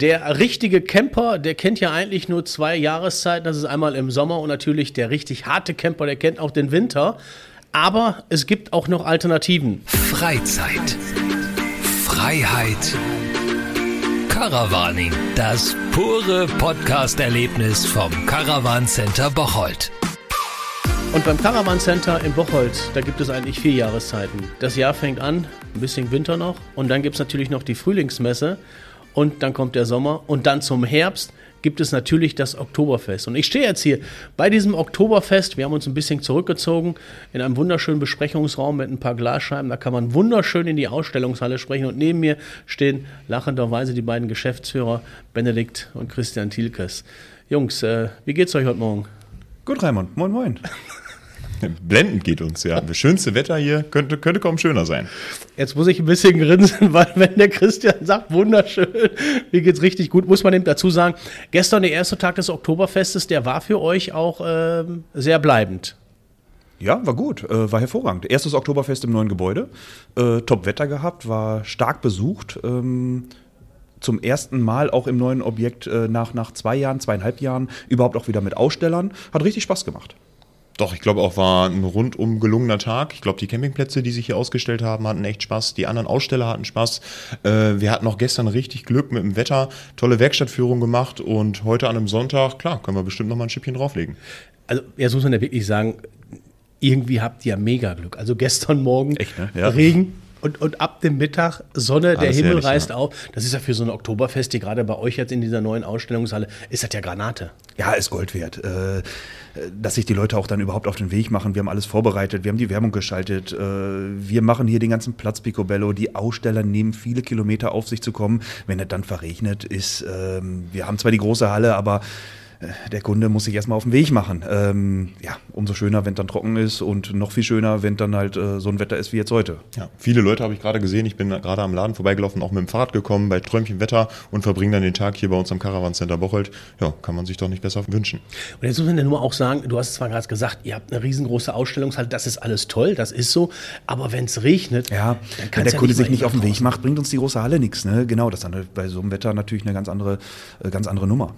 Der richtige Camper, der kennt ja eigentlich nur zwei Jahreszeiten. Das ist einmal im Sommer und natürlich der richtig harte Camper, der kennt auch den Winter. Aber es gibt auch noch Alternativen. Freizeit. Freiheit. Caravaning. Das pure Podcast-Erlebnis vom Caravan Center Bocholt. Und beim Caravan Center in Bocholt, da gibt es eigentlich vier Jahreszeiten. Das Jahr fängt an, ein bisschen Winter noch. Und dann gibt es natürlich noch die Frühlingsmesse und dann kommt der Sommer und dann zum Herbst gibt es natürlich das Oktoberfest. Und ich stehe jetzt hier bei diesem Oktoberfest. Wir haben uns ein bisschen zurückgezogen in einem wunderschönen Besprechungsraum mit ein paar Glasscheiben. Da kann man wunderschön in die Ausstellungshalle sprechen. Und neben mir stehen lachenderweise die beiden Geschäftsführer Benedikt und Christian Thielkes. Jungs, äh, wie geht's euch heute Morgen? Gut, Raimund. Moin, moin. Blendend geht uns, ja. Das schönste Wetter hier könnte, könnte kaum schöner sein. Jetzt muss ich ein bisschen grinsen, weil wenn der Christian sagt, wunderschön, mir geht's richtig gut, muss man eben dazu sagen, gestern der erste Tag des Oktoberfestes, der war für euch auch ähm, sehr bleibend. Ja, war gut, äh, war hervorragend. Erstes Oktoberfest im neuen Gebäude, äh, top Wetter gehabt, war stark besucht. Ähm, zum ersten Mal auch im neuen Objekt äh, nach, nach zwei Jahren, zweieinhalb Jahren überhaupt auch wieder mit Ausstellern. Hat richtig Spaß gemacht. Doch, ich glaube auch war ein rundum gelungener Tag. Ich glaube, die Campingplätze, die sich hier ausgestellt haben, hatten echt Spaß. Die anderen Aussteller hatten Spaß. Äh, wir hatten auch gestern richtig Glück mit dem Wetter, tolle Werkstattführung gemacht und heute an einem Sonntag, klar, können wir bestimmt noch mal ein Schippchen drauflegen. Also, jetzt muss man ja wirklich sagen, irgendwie habt ihr ja mega Glück. Also gestern Morgen Echt, ne? ja. Regen, und, und ab dem Mittag Sonne, Alles der Himmel herrlich, reißt ja. auf. Das ist ja für so ein Oktoberfest, die gerade bei euch jetzt in dieser neuen Ausstellungshalle, ist das ja Granate. Ja, ist Gold wert. Äh, dass sich die Leute auch dann überhaupt auf den Weg machen. Wir haben alles vorbereitet, wir haben die Werbung geschaltet, äh, wir machen hier den ganzen Platz Picobello. Die Aussteller nehmen viele Kilometer auf sich zu kommen. Wenn es dann verregnet ist, ähm, wir haben zwar die große Halle, aber der Kunde muss sich erstmal auf den Weg machen. Ähm, ja, umso schöner, wenn es dann trocken ist und noch viel schöner, wenn dann halt äh, so ein Wetter ist wie jetzt heute. Ja, viele Leute habe ich gerade gesehen. Ich bin gerade am Laden vorbeigelaufen, auch mit dem Fahrrad gekommen bei Träumchen Wetter und verbringe dann den Tag hier bei uns am Caravan Center Bocholt. Ja, kann man sich doch nicht besser wünschen. Und jetzt muss man ja nur auch sagen, du hast zwar gerade gesagt, ihr habt eine riesengroße Ausstellungshalle, das ist alles toll, das ist so, aber wenn es regnet, ja, dann kann der ja Kunde sich nicht auf den Weg macht, bringt uns die große Halle nichts. Ne? Genau, das ist dann bei so einem Wetter natürlich eine ganz andere, äh, ganz andere Nummer.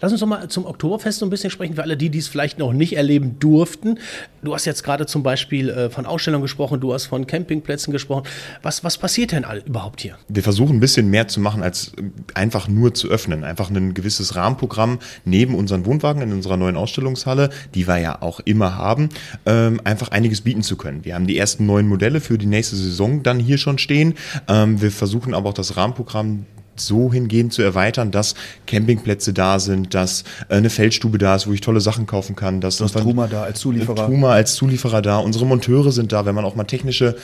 Lass uns doch mal zum Oktoberfest so ein bisschen sprechen, für alle die, die es vielleicht noch nicht erleben durften. Du hast jetzt gerade zum Beispiel äh, von Ausstellungen gesprochen, du hast von Campingplätzen gesprochen. Was, was passiert denn überhaupt hier? Wir versuchen ein bisschen mehr zu machen, als äh, einfach nur zu öffnen. Einfach ein gewisses Rahmenprogramm neben unseren Wohnwagen in unserer neuen Ausstellungshalle, die wir ja auch immer haben, ähm, einfach einiges bieten zu können. Wir haben die ersten neuen Modelle für die nächste Saison dann hier schon stehen. Ähm, wir versuchen aber auch das Rahmenprogramm so hingehend zu erweitern, dass Campingplätze da sind, dass äh, eine Feldstube da ist, wo ich tolle Sachen kaufen kann. Dass das Truma da als Zulieferer. Truma als Zulieferer da. Unsere Monteure sind da, wenn man auch mal technische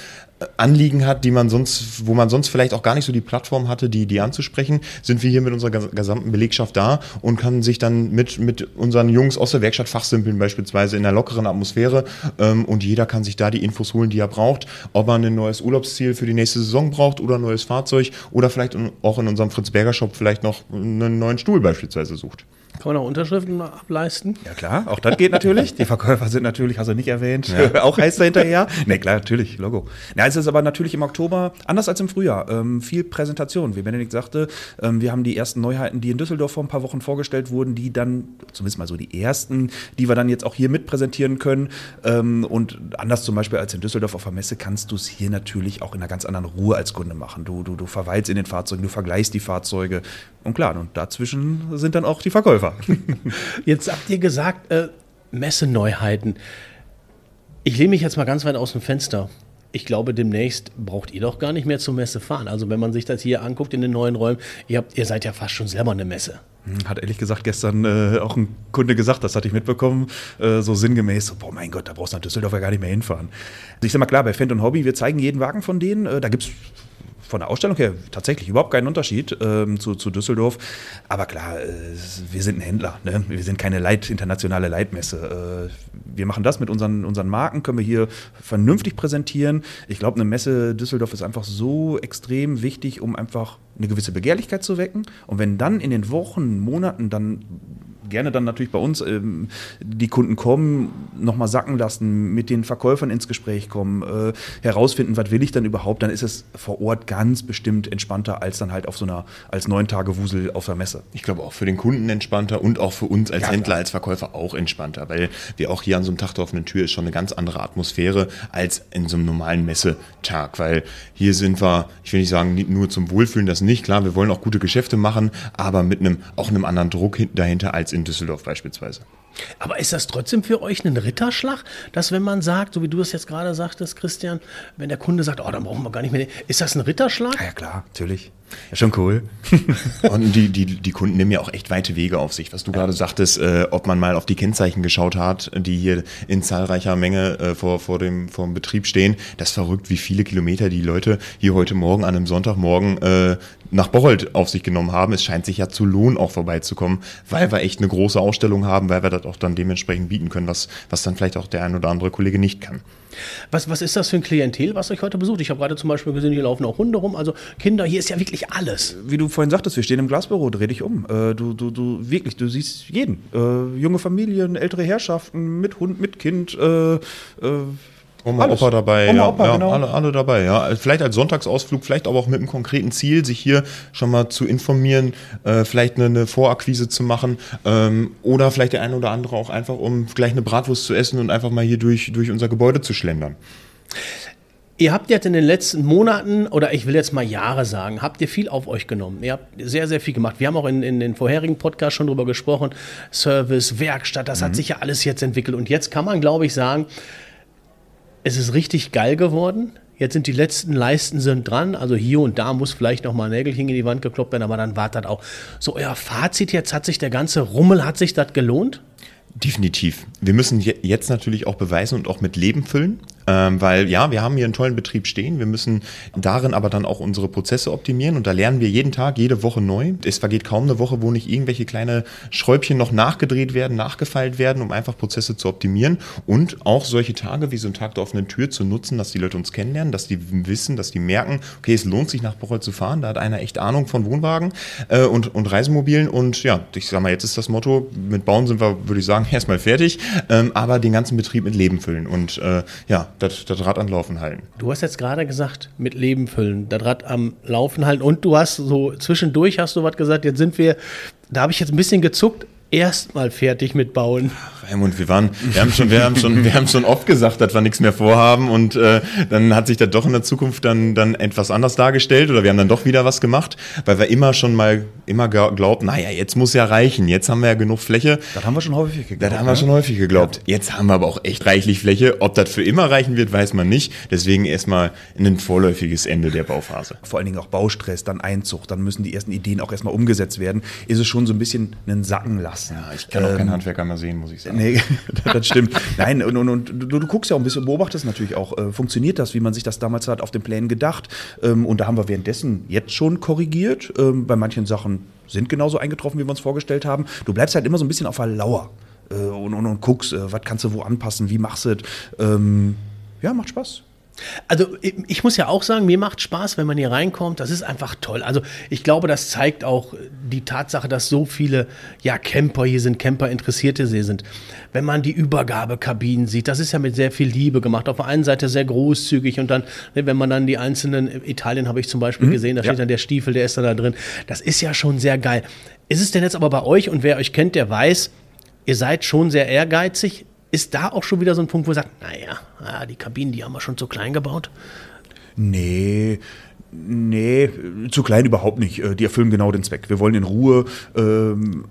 Anliegen hat, die man sonst, wo man sonst vielleicht auch gar nicht so die Plattform hatte, die, die anzusprechen, sind wir hier mit unserer gesamten Belegschaft da und kann sich dann mit, mit unseren Jungs aus der Werkstatt fachsimpeln, beispielsweise in einer lockeren Atmosphäre. Ähm, und jeder kann sich da die Infos holen, die er braucht, ob er ein neues Urlaubsziel für die nächste Saison braucht oder ein neues Fahrzeug oder vielleicht auch in unserem Fritz Berger Shop vielleicht noch einen neuen Stuhl beispielsweise sucht. Kann man auch Unterschriften ableisten? Ja klar, auch das geht natürlich. Die Verkäufer sind natürlich, hast du nicht erwähnt, ja. auch heiß dahinterher. Ne, klar, natürlich, Logo. Ja, es ist aber natürlich im Oktober anders als im Frühjahr. Ähm, viel Präsentation, wie Benedikt sagte. Ähm, wir haben die ersten Neuheiten, die in Düsseldorf vor ein paar Wochen vorgestellt wurden, die dann, zumindest mal so die ersten, die wir dann jetzt auch hier mit präsentieren können. Ähm, und anders zum Beispiel als in Düsseldorf auf der Messe kannst du es hier natürlich auch in einer ganz anderen Ruhe als Kunde machen. Du, du, du verweilst in den Fahrzeugen, du vergleichst die Fahrzeuge. Und klar, und dazwischen sind dann auch die Verkäufer. Jetzt habt ihr gesagt, äh, Messeneuheiten. Ich lehne mich jetzt mal ganz weit aus dem Fenster. Ich glaube, demnächst braucht ihr doch gar nicht mehr zur Messe fahren. Also wenn man sich das hier anguckt in den neuen Räumen, ihr, habt, ihr seid ja fast schon selber eine Messe. Hm, hat ehrlich gesagt gestern äh, auch ein Kunde gesagt, das hatte ich mitbekommen, äh, so sinngemäß, so, boah mein Gott, da brauchst du nach Düsseldorf ja gar nicht mehr hinfahren. Also ich sag mal klar, bei Fendt und Hobby, wir zeigen jeden Wagen von denen, äh, da gibt es von der Ausstellung her tatsächlich überhaupt keinen Unterschied ähm, zu, zu Düsseldorf. Aber klar, äh, wir sind ein Händler. Ne? Wir sind keine Leit, internationale Leitmesse. Äh, wir machen das mit unseren, unseren Marken, können wir hier vernünftig präsentieren. Ich glaube, eine Messe Düsseldorf ist einfach so extrem wichtig, um einfach eine gewisse Begehrlichkeit zu wecken. Und wenn dann in den Wochen, Monaten dann gerne dann natürlich bei uns ähm, die Kunden kommen, nochmal sacken lassen, mit den Verkäufern ins Gespräch kommen, äh, herausfinden, was will ich dann überhaupt, dann ist es vor Ort ganz bestimmt entspannter als dann halt auf so einer, als neun Tage Wusel auf der Messe. Ich glaube auch für den Kunden entspannter und auch für uns als Ja, Händler, klar. als Verkäufer auch entspannter, weil wir auch hier an so einem Tag der offenen Tür ist schon eine ganz andere Atmosphäre als in so einem normalen Messetag, weil hier sind wir, ich will nicht sagen, nur zum Wohlfühlen, das nicht, klar, wir wollen auch gute Geschäfte machen, aber mit einem, auch einem anderen Druck hin- dahinter als in Düsseldorf beispielsweise. Aber ist das trotzdem für euch ein Ritterschlag, dass wenn man sagt, so wie du es jetzt gerade sagtest, Christian, wenn der Kunde sagt, oh, dann brauchen wir gar nicht mehr, ist das ein Ritterschlag? Ja, klar, natürlich. Ja, schon cool. Und die, die, die Kunden nehmen ja auch echt weite Wege auf sich. Was du gerade sagtest, äh, ob man mal auf die Kennzeichen geschaut hat, die hier in zahlreicher Menge äh, vor, vor, dem, vor dem Betrieb stehen. Das ist verrückt, wie viele Kilometer die Leute hier heute Morgen an einem Sonntagmorgen äh, nach Bocholt auf sich genommen haben. Es scheint sich ja zu lohnen, auch vorbeizukommen, weil wir echt eine große Ausstellung haben, weil wir das auch dann dementsprechend bieten können, was, was dann vielleicht auch der ein oder andere Kollege nicht kann. Was, was ist das für ein Klientel, was euch heute besucht? Ich habe gerade zum Beispiel gesehen, hier laufen auch Hunde rum, also Kinder, hier ist ja wirklich alles. Wie du vorhin sagtest, wir stehen im Glasbüro, dreh dich um. Äh, du, du, du, wirklich, du siehst jeden. Äh, junge Familien, ältere Herrschaften, mit Hund, mit Kind. Äh, äh, Oma, Alles. Opa dabei, Oma, ja, Opa, ja, genau. alle, alle dabei, ja. Vielleicht als Sonntagsausflug, vielleicht aber auch mit einem konkreten Ziel, sich hier schon mal zu informieren, äh, vielleicht eine, eine Vorakquise zu machen ähm, oder vielleicht der eine oder andere auch einfach, um gleich eine Bratwurst zu essen und einfach mal hier durch, durch unser Gebäude zu schlendern. Ihr habt jetzt in den letzten Monaten, oder ich will jetzt mal Jahre sagen, habt ihr viel auf euch genommen. Ihr habt sehr, sehr viel gemacht. Wir haben auch in, in den vorherigen Podcasts schon drüber gesprochen. Service, Werkstatt, das hat sich ja alles jetzt entwickelt. Und jetzt kann man, glaube ich, sagen, es ist richtig geil geworden. Jetzt sind die letzten Leisten sind dran. Also hier und da muss vielleicht noch mal ein Nägelchen in die Wand gekloppt werden, aber dann war das auch. So, euer Fazit jetzt, hat sich der ganze Rummel, hat sich das gelohnt? Definitiv. Wir müssen je- jetzt natürlich auch beweisen und auch mit Leben füllen, ähm, weil ja, wir haben hier einen tollen Betrieb stehen. Wir müssen darin aber dann auch unsere Prozesse optimieren und da lernen wir jeden Tag, jede Woche neu. Es vergeht kaum eine Woche, wo nicht irgendwelche kleine Schräubchen noch nachgedreht werden, nachgefeilt werden, um einfach Prozesse zu optimieren und auch solche Tage wie so ein Tag der offenen Tür zu nutzen, dass die Leute uns kennenlernen, dass die wissen, dass die merken, okay, es lohnt sich nach Bocholt zu fahren. Da hat einer echt Ahnung von Wohnwagen äh, und, und Reisemobilen und ja, ich sag mal, jetzt ist das Motto, mit Bauen sind wir, würde ich sagen, erstmal fertig, ähm, aber den ganzen Betrieb mit Leben füllen und äh, ja, das das Rad an Laufen halten. Du hast jetzt gerade gesagt, mit Leben füllen, das Rad am Laufen halten und du hast so zwischendurch hast du was gesagt, jetzt sind wir, da habe ich jetzt ein bisschen gezuckt, erstmal fertig mit Bauen. Raimund, wir waren, wir haben schon, wir haben schon, wir haben schon oft gesagt, dass wir nichts mehr vorhaben und äh, dann hat sich das doch in der Zukunft dann, dann etwas anders dargestellt oder wir haben dann doch wieder was gemacht, weil wir immer schon mal immer glaubt, naja, jetzt muss ja reichen, jetzt haben wir ja genug Fläche. das haben wir schon häufig geglaubt. Das haben wir ne? schon häufig geglaubt. Jetzt haben wir aber auch echt reichlich Fläche. Ob das für immer reichen wird, weiß man nicht. Deswegen erstmal ein vorläufiges Ende der Bauphase. vor allen Dingen auch Baustress, dann Einzug, dann müssen die ersten Ideen auch erstmal umgesetzt werden, ist es schon so ein bisschen einen Sacken lassen. Ja, ich kann auch keinen Handwerker mehr sehen, muss ich sagen. Nee, das stimmt. Nein, und, und, und du, du guckst ja auch ein bisschen, beobachtest natürlich auch, äh, funktioniert das, wie man sich das damals hat auf den Plänen gedacht. Ähm, und da haben wir währenddessen jetzt schon korrigiert. Ähm, bei manchen Sachen sind genauso eingetroffen, wie wir uns vorgestellt haben. Du bleibst halt immer so ein bisschen auf der Lauer äh, und, und, und guckst, äh, was kannst du wo anpassen, wie machst du es. Ähm, ja, macht Spaß. Also ich muss ja auch sagen, mir macht Spaß, wenn man hier reinkommt. Das ist einfach toll. Also ich glaube, das zeigt auch die Tatsache, dass so viele ja Camper hier sind, Camper-Interessierte hier sind. Wenn man die Übergabekabinen sieht, das ist ja mit sehr viel Liebe gemacht. Auf der einen Seite sehr großzügig und dann, ne, wenn man dann die einzelnen, in Italien habe ich zum Beispiel gesehen, da steht ja. dann der Stiefel, der ist dann da drin. Das ist ja schon sehr geil. Ist es denn jetzt aber bei euch und wer euch kennt, der weiß, ihr seid schon sehr ehrgeizig. Ist da auch schon wieder so ein Punkt, wo ihr sagt, naja, ah, die Kabinen, die haben wir schon zu klein gebaut? Nee, nee, zu klein überhaupt nicht. Äh, Die erfüllen genau den Zweck. Wir wollen in Ruhe ähm,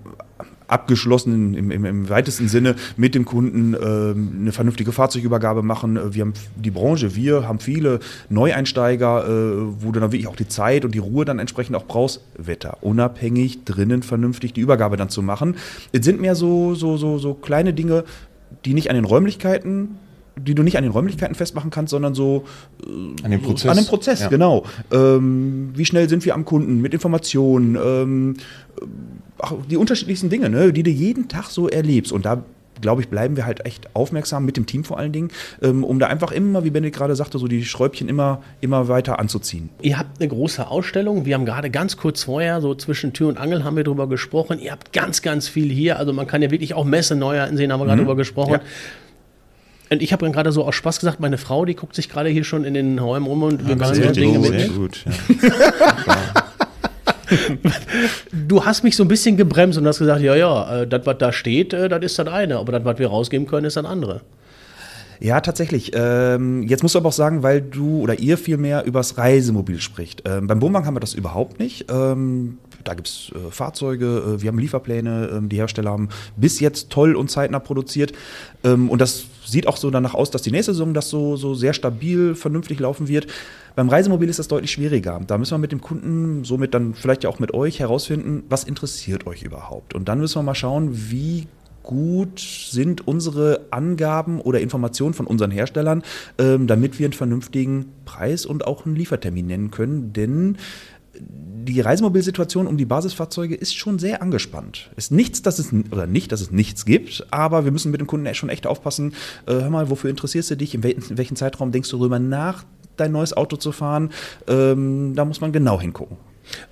abgeschlossen im, im, im weitesten Sinne mit dem Kunden ähm, eine vernünftige Fahrzeugübergabe machen. Äh, Wir haben die Branche, wir haben viele Neueinsteiger, äh, wo du dann wirklich auch die Zeit und die Ruhe dann entsprechend auch brauchst, wetterunabhängig, drinnen vernünftig die Übergabe dann zu machen. Es sind mehr so, so, so, so kleine Dinge, die nicht an den Räumlichkeiten die du nicht an den Räumlichkeiten festmachen kannst, sondern so An dem Prozess. an dem Prozess, Ja. genau. Ähm, wie schnell sind wir am Kunden mit Informationen, ähm, die unterschiedlichsten Dinge, ne, die du jeden Tag so erlebst. Und da glaube ich, bleiben wir halt echt aufmerksam mit dem Team vor allen Dingen, ähm, um da einfach immer, wie Benedikt gerade sagte, so die Schräubchen immer, immer weiter anzuziehen. Ihr habt eine große Ausstellung. Wir haben gerade ganz kurz vorher, so zwischen Tür und Angel, haben wir darüber gesprochen. Ihr habt ganz, ganz viel hier. Also man kann ja wirklich auch Messe Neuheiten sehen, haben wir gerade Mhm. drüber gesprochen. Ja. Und ich habe dann gerade so aus Spaß gesagt, meine Frau, die guckt sich gerade hier schon in den Räumen rum und wir machen sehr so Dinge mit. Sehr gut. Ja. Du hast mich so ein bisschen gebremst und hast gesagt, ja, ja, äh, das, was da steht, äh, das ist das eine, aber das, was wir rausgeben können, ist das andere. Ja, tatsächlich. Ähm, jetzt musst du aber auch sagen, weil du oder ihr viel mehr übers Reisemobil spricht. Ähm, beim Wohnwagen haben wir das überhaupt nicht. Ähm, da gibt es äh, Fahrzeuge, äh, wir haben Lieferpläne, ähm, die Hersteller haben bis jetzt toll und zeitnah produziert. Ähm, und das sieht auch so danach aus, dass die nächste Saison das so, so sehr stabil, vernünftig laufen wird. Beim Reisemobil ist das deutlich schwieriger. Da müssen wir mit dem Kunden, somit dann vielleicht ja auch mit euch herausfinden, was interessiert euch überhaupt. Und dann müssen wir mal schauen, wie gut sind unsere Angaben oder Informationen von unseren Herstellern, ähm, damit wir einen vernünftigen Preis und auch einen Liefertermin nennen können. Denn die Reisemobilsituation um die Basisfahrzeuge ist schon sehr angespannt. Ist nichts, dass es oder nicht, dass es nichts gibt, aber wir müssen mit dem Kunden schon echt aufpassen. Äh, hör mal, wofür interessierst du dich? In, wel in welchem Zeitraum denkst du darüber nach, dein neues Auto zu fahren? Ähm, da muss man genau hingucken.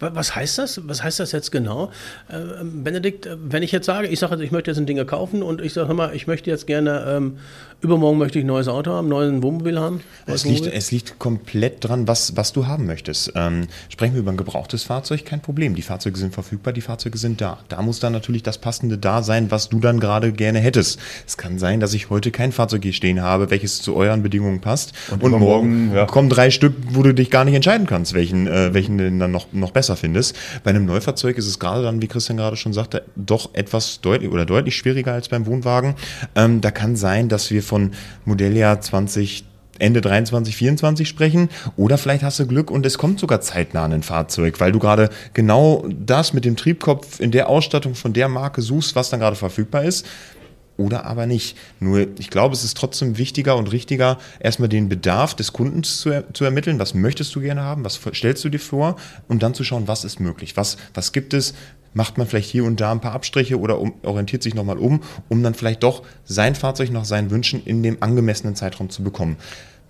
Wa- Was heißt das? Was heißt das jetzt genau? Äh, Benedikt, äh, wenn ich jetzt sage, ich sage, jetzt, ich möchte jetzt ein Ding kaufen und ich sage immer, ich möchte jetzt gerne, ähm, übermorgen möchte ich ein neues Auto haben, ein neues Wohnmobil haben. Es liegt, es liegt komplett dran, was, was du haben möchtest. Ähm, sprechen wir über ein gebrauchtes Fahrzeug, kein Problem. Die Fahrzeuge sind verfügbar, die Fahrzeuge sind da. Da muss dann natürlich das Passende da sein, was du dann gerade gerne hättest. Es kann sein, dass ich heute kein Fahrzeug hier stehen habe, welches zu euren Bedingungen passt. Und, morgen ja. kommen drei Stück, wo du dich gar nicht entscheiden kannst, welchen, äh, welchen du dann noch, noch besser findest. Bei einem Neufahrzeug ist es gerade dann, wie Christian gerade schon sagte, doch etwas deutlich oder deutlich schwieriger als beim Wohnwagen. Ähm, da kann sein, dass wir von Modelljahr 20 Ende 23, 24 sprechen. Oder vielleicht hast du Glück und es kommt sogar zeitnah ein Fahrzeug, weil du gerade genau das mit dem Triebkopf in der Ausstattung von der Marke suchst, was dann gerade verfügbar ist. Oder aber nicht. Nur, ich glaube, es ist trotzdem wichtiger und richtiger, erstmal den Bedarf des Kundens zu, er, zu ermitteln. Was möchtest du gerne haben? Was stellst du dir vor? Und dann zu schauen, was ist möglich? Was, was gibt es? Macht man vielleicht hier und da ein paar Abstriche oder um, orientiert sich nochmal um, um dann vielleicht doch sein Fahrzeug nach seinen Wünschen in dem angemessenen Zeitraum zu bekommen.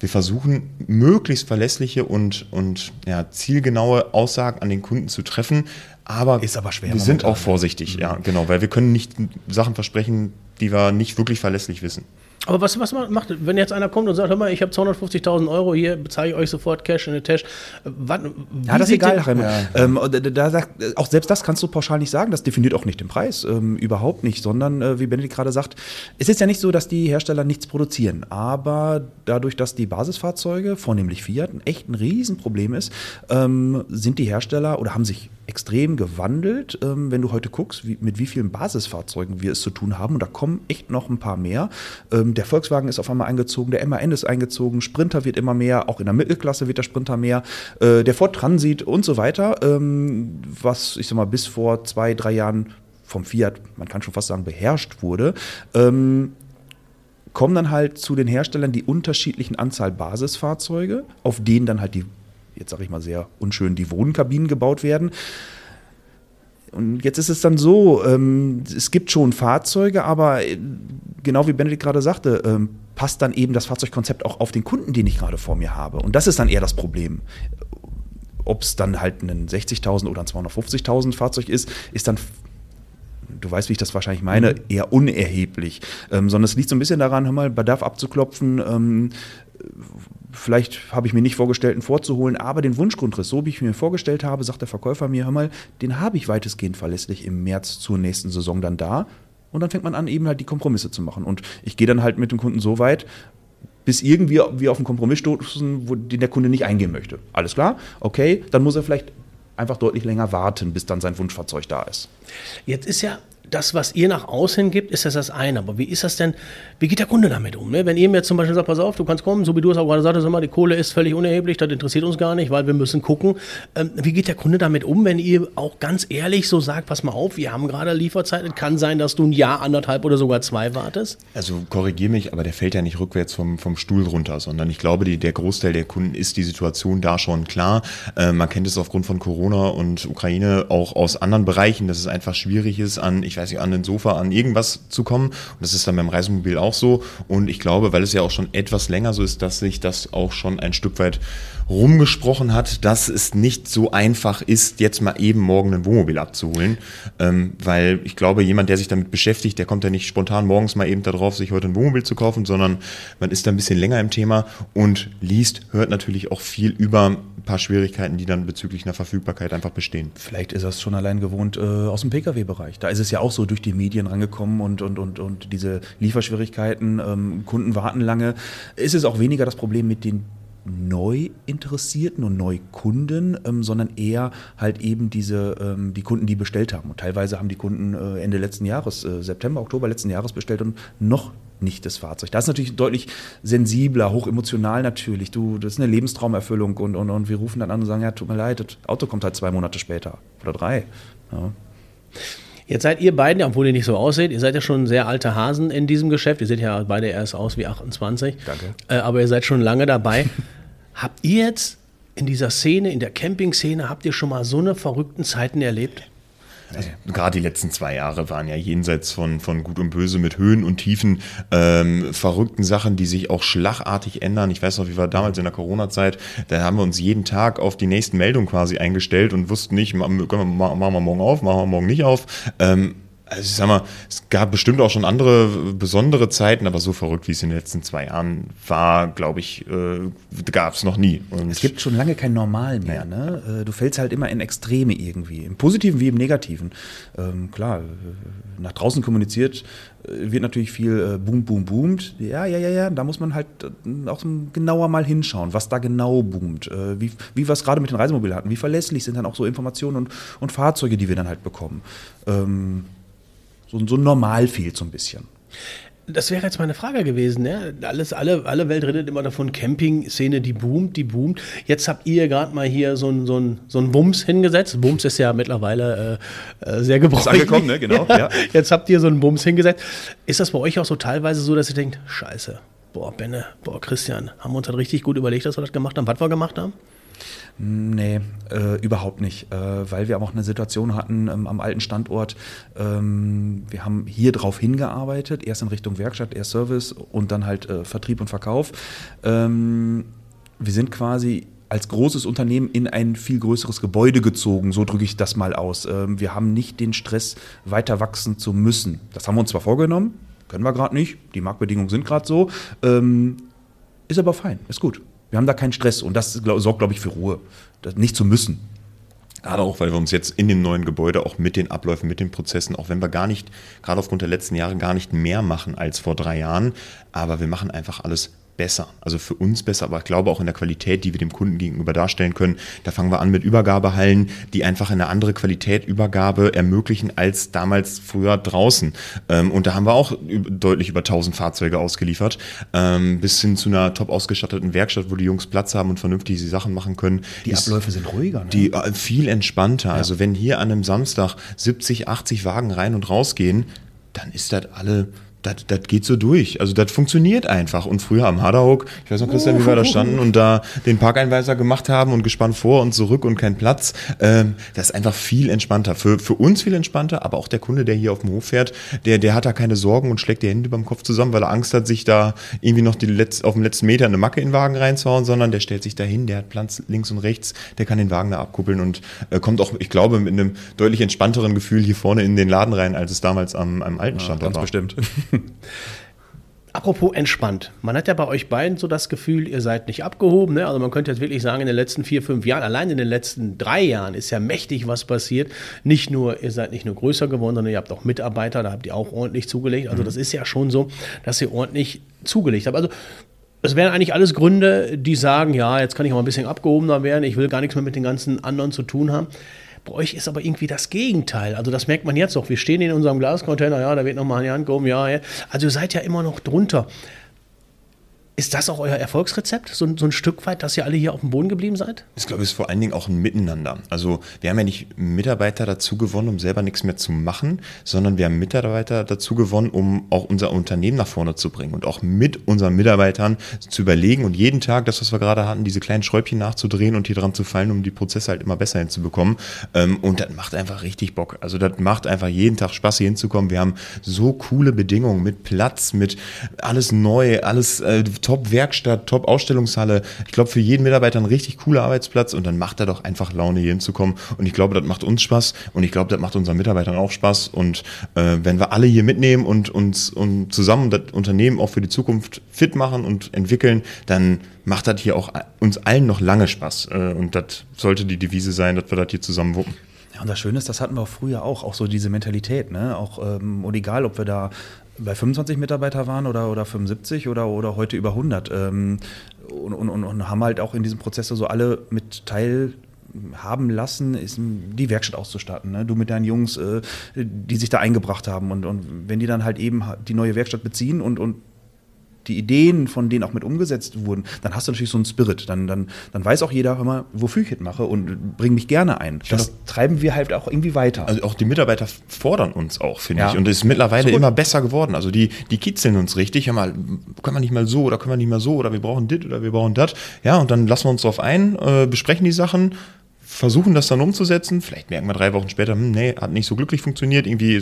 Wir versuchen, möglichst verlässliche und, und ja, zielgenaue Aussagen an den Kunden zu treffen. Aber, Ist aber schwer wir sind auch vorsichtig, ja, genau, weil wir können nicht Sachen versprechen, die wir nicht wirklich verlässlich wissen. Aber was, was man macht, wenn jetzt einer kommt und sagt, hör mal, ich habe 250.000 Euro hier, bezahle ich euch sofort Cash in the Tash. Wann, Ja, das ist egal, Raimund. Ähm, und da, sagt, auch selbst das kannst du pauschal nicht sagen. Das definiert auch nicht den Preis. Ähm, überhaupt nicht. Sondern, äh, wie Benedikt gerade sagt, es ist ja nicht so, dass die Hersteller nichts produzieren. Aber dadurch, dass die Basisfahrzeuge, vornehmlich Fiat, ein echt ein Riesenproblem ist, ähm, sind die Hersteller oder haben sich extrem gewandelt. Ähm, wenn du heute guckst, wie, mit wie vielen Basisfahrzeugen wir es zu tun haben, und da kommen echt noch ein paar mehr. Der Volkswagen ist auf einmal eingezogen, der MAN ist eingezogen, Sprinter wird immer mehr, auch in der Mittelklasse wird der Sprinter mehr, äh, der Ford Transit und so weiter, ähm, was ich sag mal bis vor zwei, drei Jahren vom Fiat, man kann schon fast sagen, beherrscht wurde. Ähm, kommen dann halt zu den Herstellern die unterschiedlichen Anzahl Basisfahrzeuge, auf denen dann halt die, jetzt sage ich mal sehr unschön, die Wohnkabinen gebaut werden. Und jetzt ist es dann so, ähm, es gibt schon Fahrzeuge, aber äh, genau wie Benedikt gerade sagte, ähm, passt dann eben das Fahrzeugkonzept auch auf den Kunden, den ich gerade vor mir habe. Und das ist dann eher das Problem. Ob es dann halt ein 60.000 oder ein 250.000 Fahrzeug ist, ist dann du weißt, wie ich das wahrscheinlich meine, eher unerheblich. Ähm, sondern es liegt so ein bisschen daran, hör mal, Bedarf abzuklopfen. Ähm, vielleicht habe ich mir nicht vorgestellt, einen vorzuholen, aber den Wunschgrundriss, so wie ich mir vorgestellt habe, sagt der Verkäufer mir, hör mal, den habe ich weitestgehend verlässlich im März zur nächsten Saison dann da. Und dann fängt man an, eben halt die Kompromisse zu machen. Und ich gehe dann halt mit dem Kunden so weit, bis irgendwie wir auf einen Kompromiss stoßen, wo den der Kunde nicht eingehen möchte. Alles klar? Okay, dann muss er vielleicht einfach deutlich länger warten, bis dann sein Wunschfahrzeug da ist. Jetzt ist ja das, was ihr nach außen gibt, ist das das eine. Aber wie ist das denn, wie geht der Kunde damit um? Ne? Wenn ihr mir zum Beispiel sagt, pass auf, du kannst kommen, so wie du es auch gerade sagtest, immer, die Kohle ist völlig unerheblich, das interessiert uns gar nicht, weil wir müssen gucken. Ähm, wie geht der Kunde damit um, wenn ihr auch ganz ehrlich so sagt, pass mal auf, wir haben gerade Lieferzeit, es kann sein, dass du ein Jahr, anderthalb oder sogar zwei wartest? Also korrigier mich, aber der fällt ja nicht rückwärts vom, vom Stuhl runter, sondern ich glaube, die, der Großteil der Kunden ist die Situation da schon klar. Äh, man kennt es aufgrund von Corona und Ukraine auch aus anderen Bereichen, dass es einfach schwierig ist, an, ich weiß weiß ich, an den Sofa, an irgendwas zu kommen. Und das ist dann beim Reisemobil auch so. Und ich glaube, weil es ja auch schon etwas länger so ist, dass sich das auch schon ein Stück weit rumgesprochen hat, dass es nicht so einfach ist, jetzt mal eben morgen ein Wohnmobil abzuholen. Ähm, weil ich glaube, jemand, der sich damit beschäftigt, der kommt ja nicht spontan morgens mal eben darauf, sich heute ein Wohnmobil zu kaufen, sondern man ist da ein bisschen länger im Thema und liest, hört natürlich auch viel über ein paar Schwierigkeiten, die dann bezüglich einer Verfügbarkeit einfach bestehen. Vielleicht ist das schon allein gewohnt äh, aus dem Pkw-Bereich. Da ist es ja auch so durch die Medien rangekommen und, und, und, und diese Lieferschwierigkeiten, ähm, Kunden warten lange. Ist es auch weniger das Problem mit den Neuinteressierten und Neukunden, ähm, sondern eher halt eben diese, ähm, die Kunden, die bestellt haben. Und teilweise haben die Kunden äh, Ende letzten Jahres, äh, September, Oktober letzten Jahres bestellt und noch nicht das Fahrzeug. Das ist natürlich deutlich sensibler, hochemotional natürlich. Du, das ist eine Lebenstraumerfüllung und, und, und wir rufen dann an und sagen, ja, tut mir leid, das Auto kommt halt zwei Monate später oder drei. Ja. Jetzt seid ihr beiden, obwohl ihr nicht so aussieht, ihr seid ja schon sehr alte Hasen in diesem Geschäft. Ihr seht ja beide erst aus wie 28. Danke. Äh, aber ihr seid schon lange dabei. habt ihr jetzt in dieser Szene, in der Camping-Szene, habt ihr schon mal so eine verrückten Zeiten erlebt? Also, gerade die letzten zwei Jahre waren ja jenseits von, von Gut und Böse mit Höhen und Tiefen, ähm, verrückten Sachen, die sich auch schlagartig ändern. Ich weiß noch, wie wir damals in der Corona-Zeit, da haben wir uns jeden Tag auf die nächsten Meldungen quasi eingestellt und wussten nicht, machen wir morgen auf, machen wir morgen nicht auf. Ähm, also ich sag mal, es gab bestimmt auch schon andere besondere Zeiten, aber so verrückt, wie es in den letzten zwei Jahren war, glaube ich, äh, gab es noch nie. Und es gibt schon lange kein Normal mehr. Ja. Ne? Äh, du fällst halt immer in Extreme irgendwie, im Positiven wie im Negativen. Ähm, klar, äh, nach draußen kommuniziert äh, wird natürlich viel äh, boom, boom, boomt. Ja, ja, ja, ja, da muss man halt auch genauer mal hinschauen, was da genau boomt. Äh, wie, wie wir es gerade mit den Reisemobilen hatten, wie verlässlich sind dann auch so Informationen und, und Fahrzeuge, die wir dann halt bekommen. Ähm, so, so normal fehlt so ein bisschen. Das wäre jetzt meine Frage gewesen. Ja? Alles, alle, alle Welt redet immer davon, Camping-Szene, die boomt, die boomt. Jetzt habt ihr gerade mal hier so ein, so ein, so ein Bums hingesetzt. Bums ist ja mittlerweile äh, äh sehr gebräuchlich. Ist angekommen, ne? Genau. Ja. Jetzt habt ihr so einen Bums hingesetzt. Ist das bei euch auch so teilweise so, dass ihr denkt, scheiße, boah, Benne, boah, Christian, haben wir uns halt richtig gut überlegt, dass wir das gemacht haben, was wir gemacht haben? Nee, äh, überhaupt nicht, äh, weil wir aber auch eine Situation hatten ähm, am alten Standort. Ähm, wir haben hier drauf hingearbeitet, erst in Richtung Werkstatt, erst Service und dann halt äh, Vertrieb und Verkauf. Ähm, wir sind quasi als großes Unternehmen in ein viel größeres Gebäude gezogen, so drücke ich das mal aus. Ähm, wir haben nicht den Stress, weiter wachsen zu müssen. Das haben wir uns zwar vorgenommen, können wir gerade nicht, die Marktbedingungen sind gerade so, ähm, ist aber fein, ist gut. Wir haben da keinen Stress und das sorgt, glaube ich, für Ruhe. Das nicht zu müssen. Gerade auch, weil wir uns jetzt in dem neuen Gebäude auch mit den Abläufen, mit den Prozessen, auch wenn wir gar nicht, gerade aufgrund der letzten Jahre, gar nicht mehr machen als vor drei Jahren, aber wir machen einfach alles besser. Also für uns besser, aber ich glaube auch in der Qualität, die wir dem Kunden gegenüber darstellen können. Da fangen wir an mit Übergabehallen, die einfach eine andere Qualität Übergabe ermöglichen als damals früher draußen. Ähm, und da haben wir auch deutlich über 1000 Fahrzeuge ausgeliefert, ähm, bis hin zu einer top ausgestatteten Werkstatt, wo die Jungs Platz haben und vernünftig die Sachen machen können. Die ist, Abläufe sind ruhiger. Ne? Die äh, viel entspannter. Ja. Also wenn hier an einem Samstag 70, 80 Wagen rein und rausgehen, dann ist das alle das, geht so durch. Also das funktioniert einfach. Und früher am Haderhook, ich weiß noch, Christian, wie wir da standen und da den Parkeinweiser gemacht haben und gespannt vor und zurück und kein Platz. Ähm, das ist einfach viel entspannter. Für, für uns viel entspannter, aber auch der Kunde, der hier auf dem Hof fährt, der, der hat da keine Sorgen und schlägt die Hände beim Kopf zusammen, weil er Angst hat, sich da irgendwie noch die Letz-, auf dem letzten Meter eine Macke in den Wagen reinzuhauen, sondern der stellt sich da hin, der hat Platz links und rechts, der kann den Wagen da abkuppeln und äh, kommt auch, ich glaube, mit einem deutlich entspannteren Gefühl hier vorne in den Laden rein, als es damals am, am alten Standort ja, ganz war. bestimmt. Apropos entspannt. Man hat ja bei euch beiden so das Gefühl, ihr seid nicht abgehoben. Ne? Also man könnte jetzt wirklich sagen, in den letzten vier, fünf Jahren, allein in den letzten drei Jahren ist ja mächtig was passiert. Nicht nur, ihr seid nicht nur größer geworden, sondern ihr habt auch Mitarbeiter, da habt ihr auch ordentlich zugelegt. Also mhm. das ist ja schon so, dass ihr ordentlich zugelegt habt. Also es wären eigentlich alles Gründe, die sagen, ja, jetzt kann ich auch ein bisschen abgehobener werden, ich will gar nichts mehr mit den ganzen anderen zu tun haben. Bei euch ist aber irgendwie das Gegenteil. Also das merkt man jetzt auch. Wir stehen in unserem Glascontainer, ja, da wird nochmal eine Hand gehoben, ja, ja. Also ihr seid ja immer noch drunter. Ist das auch euer Erfolgsrezept? So, so, ein Stück weit, dass ihr alle hier auf dem Boden geblieben seid? Ich glaube, es ist vor allen Dingen auch ein Miteinander. Also wir haben ja nicht Mitarbeiter dazu gewonnen, um selber nichts mehr zu machen, sondern wir haben Mitarbeiter dazu gewonnen, um auch unser Unternehmen nach vorne zu bringen und auch mit unseren Mitarbeitern zu überlegen und jeden Tag, das, was wir gerade hatten, diese kleinen Schräubchen nachzudrehen und hier dran zu fallen, um die Prozesse halt immer besser hinzubekommen. Ähm, und das macht einfach richtig Bock. Also das macht einfach jeden Tag Spaß, hier hinzukommen. Wir haben so coole Bedingungen mit Platz, mit alles neu, alles äh, Top-Werkstatt, Top-Ausstellungshalle. Ich glaube, für jeden Mitarbeiter ein richtig cooler Arbeitsplatz und dann macht er doch einfach Laune, hier hinzukommen. Und ich glaube, das macht uns Spaß und ich glaube, das macht unseren Mitarbeitern auch Spaß. Und äh, wenn wir alle hier mitnehmen und uns und zusammen das Unternehmen auch für die Zukunft fit machen und entwickeln, dann macht das hier auch uns allen noch lange Spaß. Äh, und das sollte die Devise sein, dass wir das hier zusammen wuppen. Ja, und das Schöne ist, das hatten wir früher auch, auch so diese Mentalität, ne? Auch, ähm, und egal, ob wir da bei 25 Mitarbeiter waren oder, oder 75 oder, oder heute über 100. Ähm, und, und, und haben halt auch in diesem Prozess so alle mit teil haben lassen, ist die Werkstatt auszustatten. Ne? Du mit deinen Jungs, äh, die sich da eingebracht haben. Und, und wenn die dann halt eben die neue Werkstatt beziehen und, und die Ideen von denen auch mit umgesetzt wurden, dann hast du natürlich so einen Spirit. Dann, dann, dann weiß auch jeder immer, wofür ich das mache und bring mich gerne ein. Das, treiben wir halt auch irgendwie weiter. Also auch die Mitarbeiter fordern uns auch, finde ja. ich. Und es ist mittlerweile so immer besser geworden. Also die, die kitzeln uns richtig. Ja, mal, können wir nicht mal so oder können wir nicht mal so oder wir brauchen dit oder wir brauchen das. Ja, und dann lassen wir uns drauf ein, äh, besprechen die Sachen versuchen das dann umzusetzen. Vielleicht merken wir drei Wochen später, hm, nee, hat nicht so glücklich funktioniert, irgendwie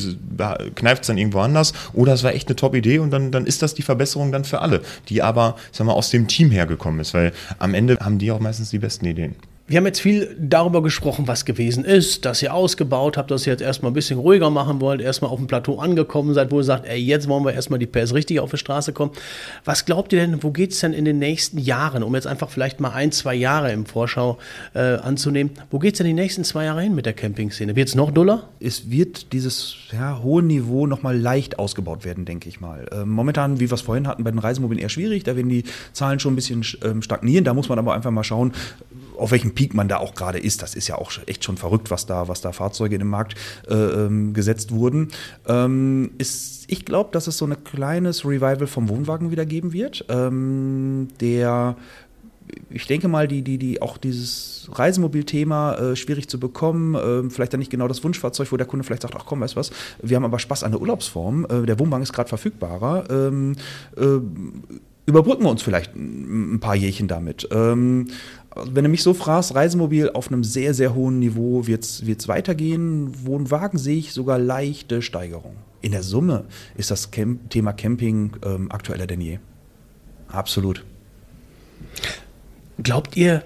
kneift es dann irgendwo anders. Oder es war echt eine Top-Idee und dann, dann ist das die Verbesserung dann für alle, die aber, sagen wir, aus dem Team hergekommen ist, weil am Ende haben die auch meistens die besten Ideen. Wir haben jetzt viel darüber gesprochen, was gewesen ist, dass ihr ausgebaut habt, dass ihr jetzt erstmal ein bisschen ruhiger machen wollt, erstmal auf dem Plateau angekommen seid, wo ihr sagt, ey, jetzt wollen wir erstmal die PS richtig auf die Straße kommen. Was glaubt ihr denn, wo geht es denn in den nächsten Jahren, um jetzt einfach vielleicht mal ein, zwei Jahre im Vorschau äh, anzunehmen, wo geht es denn die nächsten zwei Jahre hin mit der Camping-Szene? Wird es noch duller? Es wird dieses ja, hohe Niveau nochmal leicht ausgebaut werden, denke ich mal. Ähm, momentan, wie wir es vorhin hatten, bei den Reisemobilen eher schwierig, da werden die Zahlen schon ein bisschen ähm, stagnieren, da muss man aber einfach mal schauen, auf welchem Peak man da auch gerade ist. Das ist ja auch echt schon verrückt, was da, was da Fahrzeuge in den Markt äh, ähm, gesetzt wurden. Ähm, ist, ich glaube, dass es so ein kleines Revival vom Wohnwagen wieder geben wird, ähm, der ich denke mal, die, die, die auch dieses Reisemobil-Thema äh, schwierig zu bekommen, äh, vielleicht dann nicht genau das Wunschfahrzeug, wo der Kunde vielleicht sagt, ach komm, weißt du was, wir haben aber Spaß an der Urlaubsform, äh, der Wohnwagen ist gerade verfügbarer, ähm, äh, überbrücken wir uns vielleicht ein, paar Jährchen damit. Ähm, wenn du mich so fragst, Reisemobil auf einem sehr, sehr hohen Niveau wird es weitergehen. Wohnwagen sehe ich sogar leichte Steigerung. In der Summe ist das Camp Thema Camping ähm, aktueller denn je. Absolut. Glaubt ihr,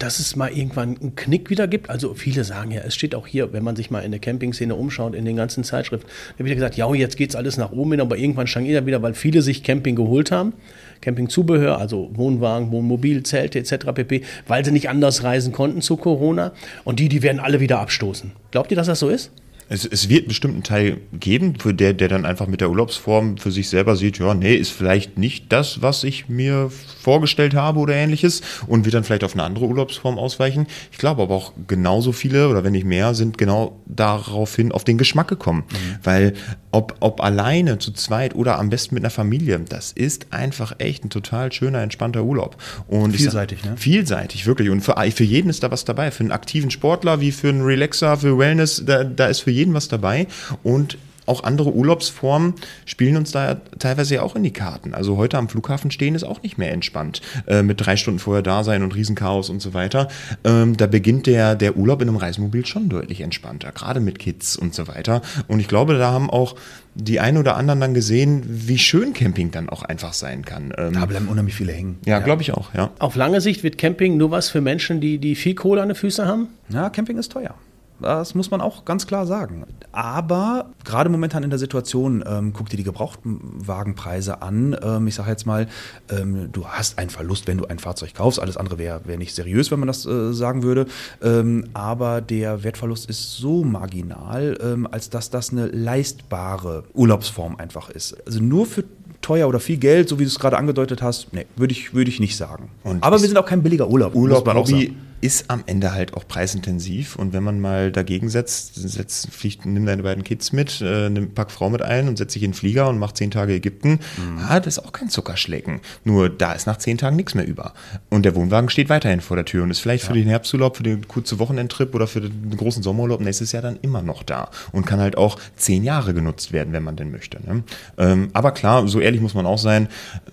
dass es mal irgendwann einen Knick wieder gibt. Also viele sagen ja, es steht auch hier, wenn man sich mal in der Camping-Szene umschaut, in den ganzen Zeitschriften, da wird gesagt, ja, jetzt geht es alles nach oben hin, aber irgendwann stagniert er wieder, weil viele sich Camping geholt haben. Campingzubehör, also Wohnwagen, Wohnmobil, Zelte etc. pp., weil sie nicht anders reisen konnten zu Corona. Und die, die werden alle wieder abstoßen. Glaubt ihr, dass das so ist? Es, es wird einen bestimmten Teil geben, für der, der dann einfach mit der Urlaubsform für sich selber sieht, ja, nee, ist vielleicht nicht das, was ich mir vorgestellt habe oder ähnliches und wird dann vielleicht auf eine andere Urlaubsform ausweichen. Ich glaube aber auch genauso viele oder wenn nicht mehr sind genau daraufhin auf den Geschmack gekommen. Mhm. Weil ob, ob alleine, zu zweit oder am besten mit einer Familie, das ist einfach echt ein total schöner, entspannter Urlaub. Und vielseitig, ne? Vielseitig, wirklich. Und für, für jeden ist da was dabei. Für einen aktiven Sportler wie für einen Relaxer, für Wellness, da, da ist für jeden jeden was dabei und auch andere Urlaubsformen spielen uns da teilweise ja auch in die Karten. Also heute am Flughafen stehen ist auch nicht mehr entspannt. Äh, mit drei Stunden vorher da sein und Riesenchaos und so weiter. Ähm, da beginnt der, der Urlaub in einem Reisemobil schon deutlich entspannter, gerade mit Kids und so weiter. Und ich glaube, da haben auch die einen oder anderen dann gesehen, wie schön Camping dann auch einfach sein kann. Ähm, da bleiben unheimlich viele hängen. Ja, ja. glaube ich auch, ja. Auf lange Sicht wird Camping nur was für Menschen, die, die viel Kohle an den Füßen haben? Ja, Camping ist teuer. Das muss man auch ganz klar sagen. Aber gerade momentan in der Situation, ähm, guck dir die Gebrauchtwagenpreise an. Ähm, ich sage jetzt mal, ähm, du hast einen Verlust, wenn du ein Fahrzeug kaufst. Alles andere wäre wär nicht seriös, wenn man das äh, sagen würde. Ähm, aber der Wertverlust ist so marginal, ähm, als dass das eine leistbare Urlaubsform einfach ist. Also nur für teuer oder viel Geld, so wie du es gerade angedeutet hast, nee, würde ich, würd ich nicht sagen. Und Aber wir sind auch kein billiger Urlaub. Urlaub, Hobby ist am Ende halt auch preisintensiv. Und wenn man mal dagegen setzt, setzt fliegt, nimm deine beiden Kids mit, äh, nimm, pack Frau mit ein und setz dich in den Flieger und mach zehn Tage Ägypten, mhm. ah, das ist auch kein Zuckerschlecken. Nur da ist nach zehn Tagen nichts mehr über. Und der Wohnwagen steht weiterhin vor der Tür und ist vielleicht ja. für den Herbsturlaub, für den kurzen Wochenendtrip oder für den großen Sommerurlaub nächstes Jahr dann immer noch da und kann halt auch zehn Jahre genutzt werden, wenn man denn möchte. Ne? Ähm, aber klar, so ehrlich muss man auch sein,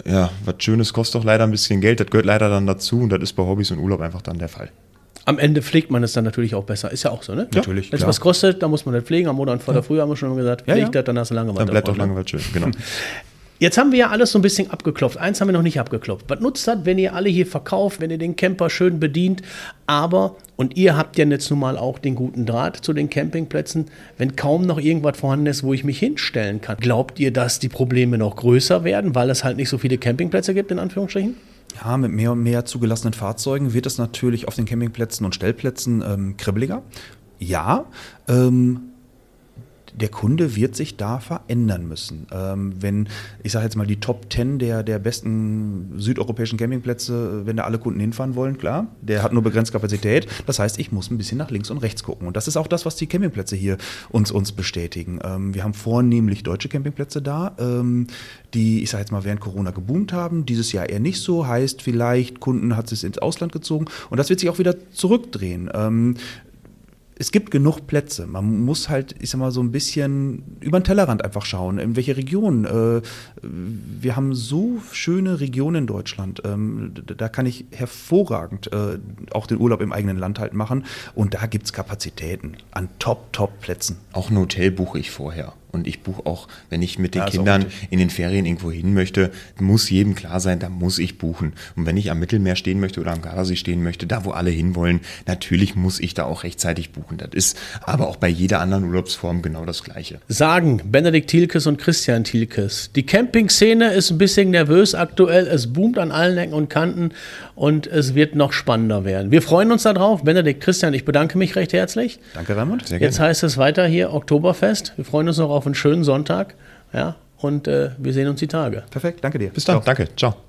ja, was Schönes kostet doch leider ein bisschen Geld, das gehört leider dann dazu und das ist bei Hobbys und Urlaub einfach dann der Fall. Am Ende pflegt man es dann natürlich auch besser. Ist ja auch so, ne? Ja, natürlich. Wenn es was kostet, dann muss man das pflegen. Am Monat vor der Früh haben wir schon gesagt, pflegt ja, das, dann hast du Langeweile. Dann bleibt doch Langeweile schön, genau. Jetzt haben wir ja alles so ein bisschen abgeklopft. Eins haben wir noch nicht abgeklopft. Was nutzt das, wenn ihr alle hier verkauft, wenn ihr den Camper schön bedient? Aber, und ihr habt ja jetzt nun mal auch den guten Draht zu den Campingplätzen, wenn kaum noch irgendwas vorhanden ist, wo ich mich hinstellen kann. Glaubt ihr, dass die Probleme noch größer werden, weil es halt nicht so viele Campingplätze gibt, in Anführungsstrichen? Ja, mit mehr und mehr zugelassenen Fahrzeugen wird es natürlich auf den Campingplätzen und Stellplätzen ähm, kribbeliger. Ja, ähm, der Kunde wird sich da verändern müssen. Ähm, wenn, ich sage jetzt mal, die Top 10 der, der besten südeuropäischen Campingplätze, wenn da alle Kunden hinfahren wollen, klar, der hat nur begrenzt Kapazität. Das heißt, ich muss ein bisschen nach links und rechts gucken. Und das ist auch das, was die Campingplätze hier uns, uns bestätigen. Ähm, wir haben vornehmlich deutsche Campingplätze da, ähm, die, ich sage jetzt mal, während Corona geboomt haben. Dieses Jahr eher nicht so. Heißt, vielleicht Kunden hat es ins Ausland gezogen. Und das wird sich auch wieder zurückdrehen. Es gibt genug Plätze. Man muss halt, ich sag mal, so ein bisschen über den Tellerrand einfach schauen, in welche Region. Äh, wir haben so schöne Regionen in Deutschland. Ähm, da kann ich hervorragend äh, auch den Urlaub im eigenen Land halt machen. Und da gibt es Kapazitäten an Top-Top-Plätzen. Auch ein Hotel buche ich vorher. Und ich buche auch, wenn ich mit den ja, Kindern in den Ferien irgendwo hin möchte, muss jedem klar sein, da muss ich buchen. Und wenn ich am Mittelmeer stehen möchte oder am Gardasee stehen möchte, da wo alle hinwollen, natürlich muss ich da auch rechtzeitig buchen. Das ist aber auch bei jeder anderen Urlaubsform genau das Gleiche. Sagen Benedikt Thielkes und Christian Thielkes. Die Camping-Szene ist ein bisschen nervös aktuell. Es boomt an allen Ecken und Kanten und es wird noch spannender werden. Wir freuen uns darauf. Benedikt, Christian, ich bedanke mich recht herzlich. Danke, Raimund. Sehr gerne. Jetzt heißt es weiter hier Oktoberfest. Wir freuen uns noch auf einen schönen Sonntag. Ja, und äh, wir sehen uns die Tage. Perfekt, danke dir. Bis dann, Ciao. danke, ciao.